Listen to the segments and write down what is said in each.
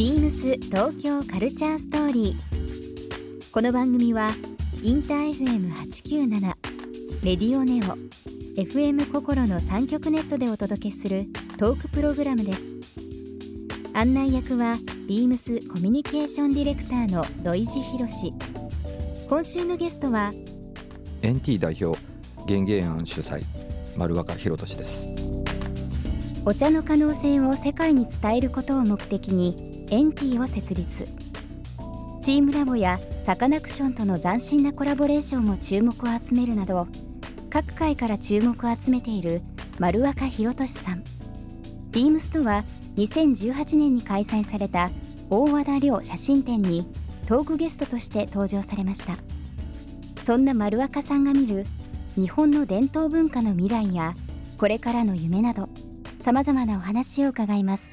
ビームス東京カルチャーストーリー。この番組はインター FM897 レディオネオ FM 心の三極ネットでお届けするトークプログラムです。案内役はビームスコミュニケーションディレクターの土井博志。今週のゲストは NT 代表玄芸案主催丸若博俊ですお茶の可能性を世界に伝えることを目的にエンティを設立。チームラボやサカナクションとの斬新なコラボレーションも注目を集めるなど各界から注目を集めている丸若博俊さん。ビームスとは2018年に開催された大和田亮写真展にトークゲストとして登場されました。そんな丸若さんが見る日本の伝統文化の未来やこれからの夢などさまざまなお話を伺います。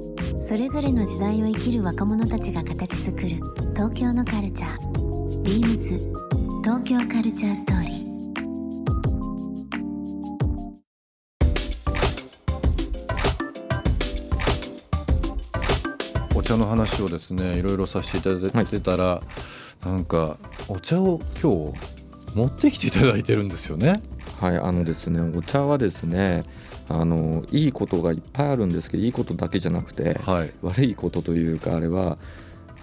それぞれの時代を生きる若者たちが形作る東京のカルチャー。ビームス。東京カルチャーストーリー。お茶の話をですねいろいろさせていただいてたら、なんかお茶を今日持ってきていただいてるんですよね。はいあのですねお茶はですねあのいいことがいっぱいあるんですけどいいことだけじゃなくて、はい悪いことというかあれは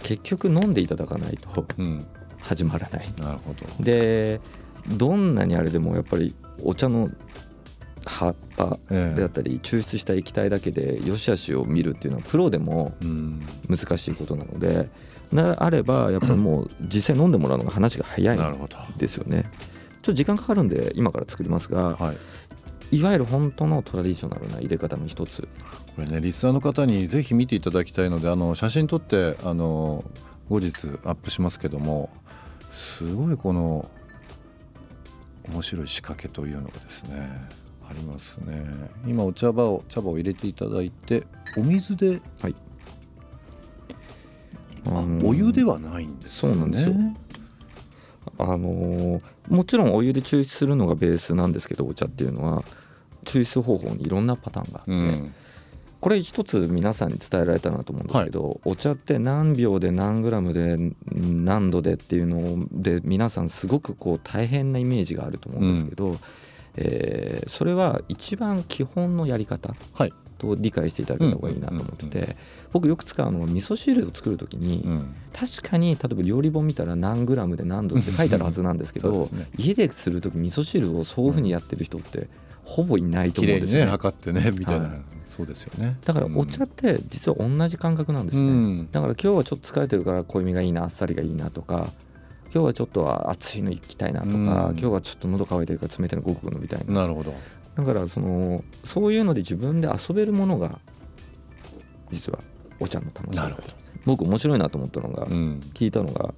結局飲んでいただかないとうん、始まらないなるほど。でどんなにあれでもやっぱりお茶の葉っぱええであったり抽出した液体だけで良し悪しを見るっていうのはプロでもうん、難しいことなのでなあればやっぱりもう 実際飲んでもらうのが話が早いん。ですよね。ちょっと時間かかるんで今から作りますが、はい。いわゆる本当のトラディショナルな入れ方の一つ。これねリスナーの方にぜひ見ていただきたいのであの写真撮ってあの後日アップしますけどもすごいこの面白い仕掛けというのがですねありますね。今お茶葉を茶葉を入れていただいてお水ではい。あお湯ではないんですよね。そうなんですよあのーもちろんお湯で抽出するのがベースなんですけどお茶っていうのは抽出方法にいろんなパターンがあって、うん。これ一つ皆さんに伝えられたなと思うんですけど、お茶って何秒で何グラムで何度でっていうので皆さんすごくこう大変なイメージがあると思うんですけど、えーそれは一番基本のやり方はいと理解していただけた方がいいなと思ってて僕よく使うのは味噌汁を作る時に、うん。確かに例えば料理本見たら何グラムで何度って書いてあるはずなんですけど家でする時味噌汁をそういうふうにやってる人ってほぼいないと思うんですよ。ね。測ってねみたいな、はいそうですよね。だからお茶って実は同じ感覚なんですね、うん。だから今日はちょっと疲れてるから濃いめがいいなあっさりがいいなとか今日はちょっと熱いの行きたいなとか、うん。今日はちょっと喉乾いてるから冷たいのごくごく飲みたいな。なるほどだからそのそういうので自分で遊べるものが実はお茶の楽しみ僕面白いなと思ったのが、うん。聞いたのが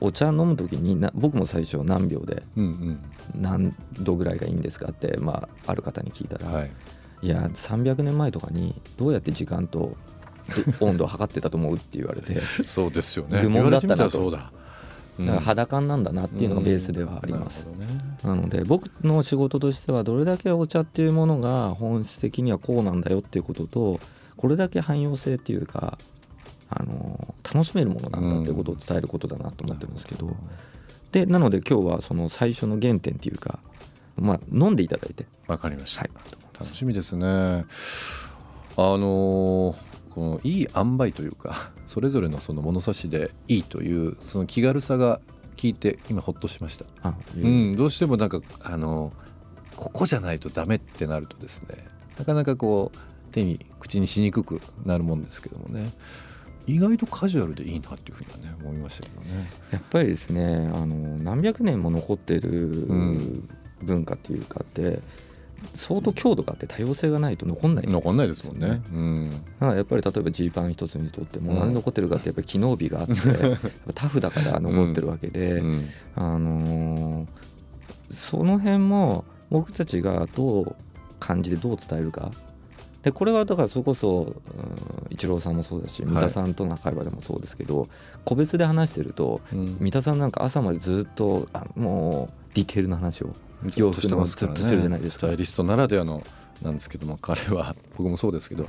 お茶飲む時にな僕も最初何秒でうん何度ぐらいがいいんですかって、まあ、ある方に聞いたら、うんはい。いや300年前とかにどうやって時間とど温度を測ってたと思うって言われてだか そうですよね。愚問だったなと。言われてみたらそうだ。ら肌感なんだなっていうのがベースではあります、なるほどねなので僕の仕事としてはどれだけお茶っていうものが本質的にはこうなんだよっていうこととこれだけ汎用性っていうかあの楽しめるものなんだっていうことを伝えることだなと思ってるんですけど、でなので今日はその最初の原点っていうか、まあ、飲んでいただいて。わかりました、はい。楽しみですね。あのーこのいい塩梅というかそれぞれのその物差しでいいというその気軽さが聞いて今ほっとしました、あうん、どうしてもなんかあのここじゃないとダメってなるとですねなかなかこう手に口にしにくくなるもんですけどもね意外とカジュアルでいいなっていうふうにはね思いましたけどね。やっぱりですねあの何百年も残ってるん。文化っていうかって相当強度があって多様性がないと残んない。残んないですもんね。うん。だからやっぱり例えばジーパン一つにとってもうん。何で残ってるかってやっぱり機能美があってやっぱタフだから残ってるわけで、うん。あのーその辺も僕たちがどう感じてどう伝えるか。でこれはだからそれこそうんイチローさんもそうだしはい。三田さんとの会話でもそうですけど、個別で話してるとうん。三田さんなんか朝までずっとあもうディテールの話を洋服のずっとするじゃないですかスタイリストならではのなんですけども彼は 僕もそうですけど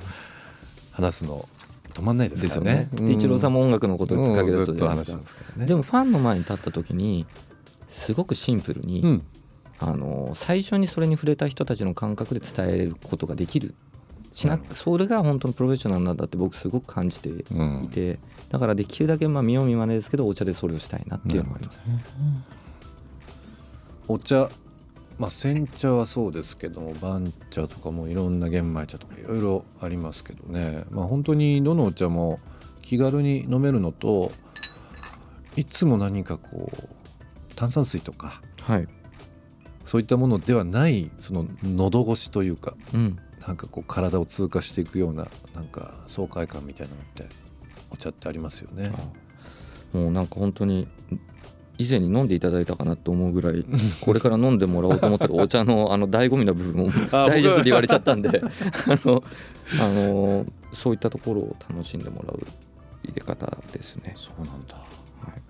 話すの止まんないですよね。ね。でイチローさんも音楽のことをかけ出すずっと話しじゃないです。かね。でもファンの前に立った時にすごくシンプルに、うん。あの最初にそれに触れた人たちの感覚で伝えることができる。しなそれが本当のプロフェッショナルなんだって僕すごく感じていうん。て、だからできるだけまあ見よう見まねですけどお茶でそれをしたいなっていうのがあります、お茶まあ煎茶はそうですけども番茶とかもいろんな玄米茶とかいろいろありますけどね。まあ本当にどのお茶も気軽に飲めるのといつも何かこう炭酸水とかはい、そういったものではないその喉越しというかうん、なんかこう体を通過していくようななんか爽快感みたいなのってお茶ってありますよね。もうなんか本当に以前に飲んでいただいたかなと思うぐらいこれから飲んでもらおうと思ってるお茶のあの醍醐味な部分をあダイジェストで言われちゃったんで あのあのそういったところを楽しんでもらう入れ方ですね。そうなんだ。はい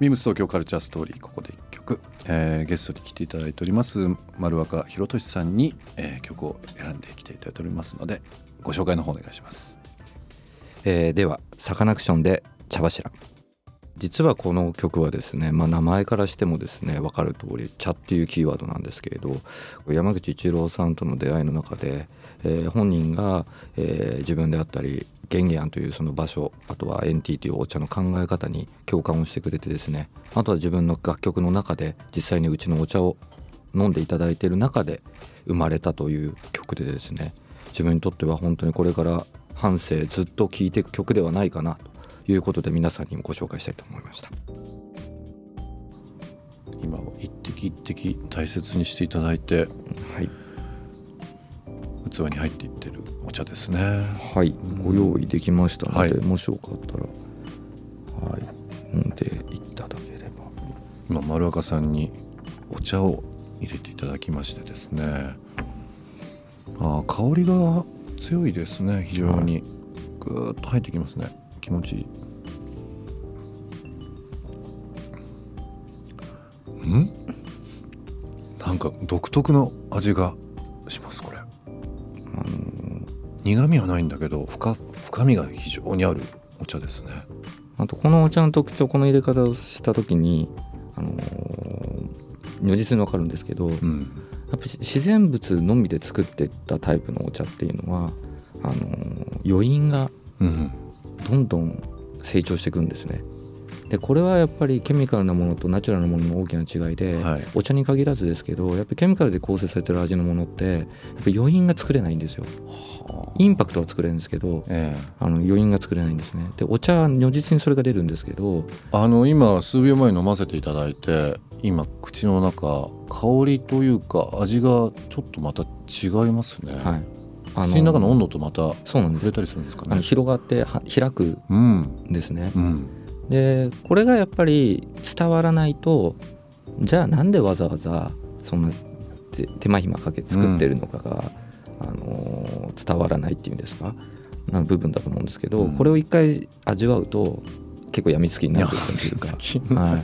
ビームス東京カルチャーストーリーここで一曲、えーゲストに来ていただいております丸若弘俊さんに、えー曲を選んできていただいておりますのでご紹介の方お願いします。えーではサカナクションで茶柱実はこの曲はですね、まあ、名前からしてもですね分かる通り「茶」っていうキーワードなんですけれど山口一郎さんとの出会いの中で、えー本人が、えー自分であったりゲンゲアンというその場所あとはエンティーというお茶の考え方に共感をしてくれてですねあとは自分の楽曲の中で実際にうちのお茶を飲んでいただいている中で生まれたという曲でですね自分にとっては本当にこれから半生ずっと聴いていく曲ではないかなということで皆さんにもご紹介したいと思いました。今は一滴一滴大切にしていただいてはい、器に入っていってるお茶ですね。はい、ご用意できましたので、はい。もしよかったらはい。飲んでいただければ。今丸若さんにお茶を入れていただきましてですね。あー香りが強いですね。非常に、ぐーっと入ってきますね。気持ちいいなんか独特の味がしますこれ、苦味はないんだけど深深みが非常にあるお茶ですね。あとこのお茶の特徴この入れ方をした時にあのー如実に分かるんですけど、やっうんぱり自然物のみで作っていったタイプのお茶っていうのはあのー余韻がうんどんどん成長していくんですね。でこれはやっぱりケミカルなものとナチュラルなものの大きな違いで、はい。お茶に限らずですけどやっぱりケミカルで構成されてる味のものってやっぱ余韻が作れないんですよ。はあ。インパクトは作れるんですけどええ。あの余韻が作れないんですね。でお茶は如実にそれが出るんですけどあの今数秒前に飲ませていただいて今口の中香りというか味がちょっとまた違いますね、はい。あ口の中の温度とまた触れたりするんですかね。広がっては開くうんん。ですね。うんでこれがやっぱり伝わらないとじゃあなんでわざわざそんな手手間暇かけて作ってるのかが、あのー伝わらないっていうんですか？な部分だと思うんですけど、うん。これを一回味わうと結構やみつきになるというか。はい、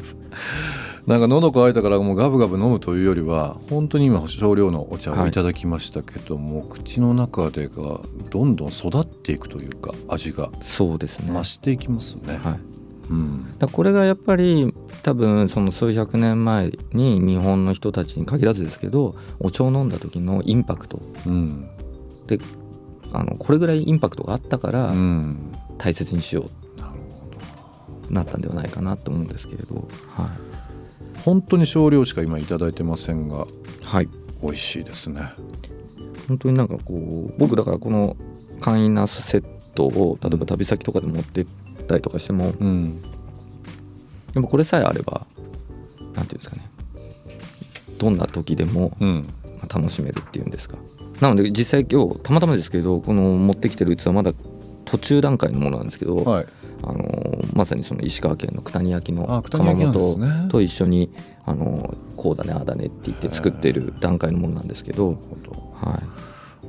なんか喉乾いたからもうガブガブ飲むというよりは本当に今少量のお茶をいただきましたけども、口の中でがどんどん育っていくというか味が。そうですね。増していきますね、はいうん。だこれがやっぱり多分その数百年前に日本の人たちに限らずですけどお茶を飲んだ時のインパクト。うん。あのこれぐらいインパクトがあったからうん。大切にしよう。なるなったんではないかなと思うんですけれど、は本当に少量しか今いただいてませんがい、はい、美味しいですね。本当になんかこう僕だからこの簡易なセットを例えば旅先とかで持ってったりとかしてもうん。でもこれさえあればなんていうんですかね。どんな時でも、うん。まあ楽しめるっていうんですか。なので実際今日たまたまですけどこの持ってきてる器まだ途中段階のものなんですけど、はい。あのまさにその石川県の九谷焼の窯元ね。と一緒にあのこうだねああだねって言って作ってる段階のものなんですけど、はい、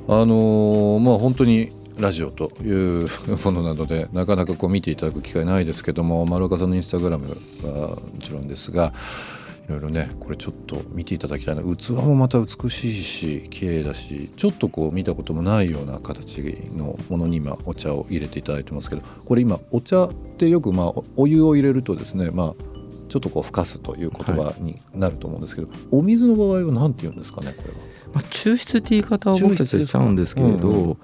あのーまあ本当にラジオというものなので なかなかこう見ていただく機会ないですけども丸岡さんのインスタグラムはもちろんですがいろいろねこれちょっと見ていただきたいな。器もまた美しいし綺麗だしちょっとこう見たこともないような形のものに今お茶を入れていただいてますけどこれ今お茶ってよくまあお湯を入れるとですねまあちょっとこうふかすという言葉になると思うんですけど、お水の場合は何て言うんですかねこれは。まあ、抽出って言い方を僕たちはしちゃうんですけれど、うん。う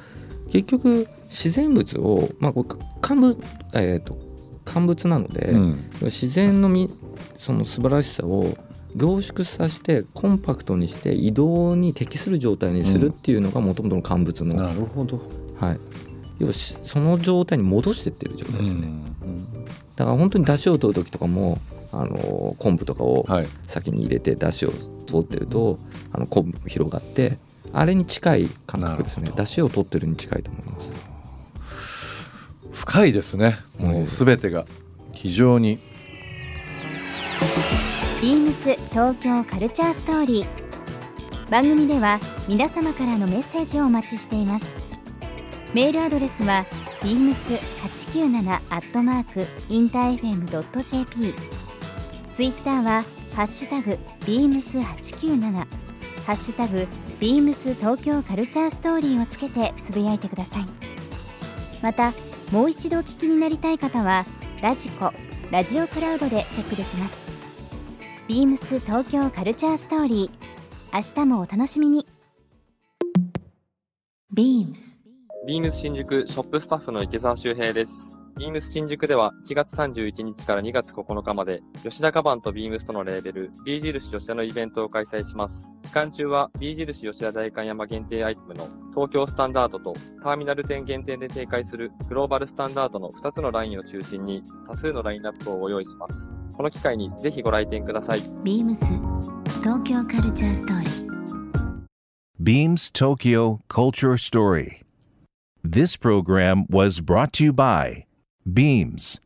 結局自然物を、まあ、これ乾物、えー、と乾物なので、うん。自然のみその素晴らしさを凝縮させてコンパクトにして移動に適する状態にするっていうのがもともとの乾物の、なるほど。はい、要はしその状態に戻してってる状態ですね、うんだから本当に出汁を取る時とかもあの昆布とかをはい。先に入れて出汁を取ってるとあの昆布も広がってあれに近い感覚ですね。出汁を取ってるに近いと思います深いですね。もうすべてが非常に。ビームス東京カルチャーストーリー。番組では皆様からのメッセージをお待ちしています。メールアドレスは beams897 アットマークインター FM.jp ツイッターはハッシュタグ beams897 ハッシュタグ beams 東京カルチャーストーリーをつけてつぶやいてください。またもう一度お聞きになりたい方はラジコラジオクラウドでチェックできます。ビームス東京カルチャーストーリー明日もお楽しみに。Beams ビームス新宿ショップスタッフの池澤修平です。ビームス新宿では1月31日から2月9日まで吉田カバンとビームスとのレーベル B 印吉田のイベントを開催します。期間中は B 印吉田代官山限定アイテムの東京スタンダードとターミナル店限定で展開するグローバルスタンダードの2つのラインを中心に多数のラインナップをご用意します。この機会にぜひご来店ください。Beams 東京カルチャーストーリー Beams Tokyo Culture Story. This program was brought to you by Beams.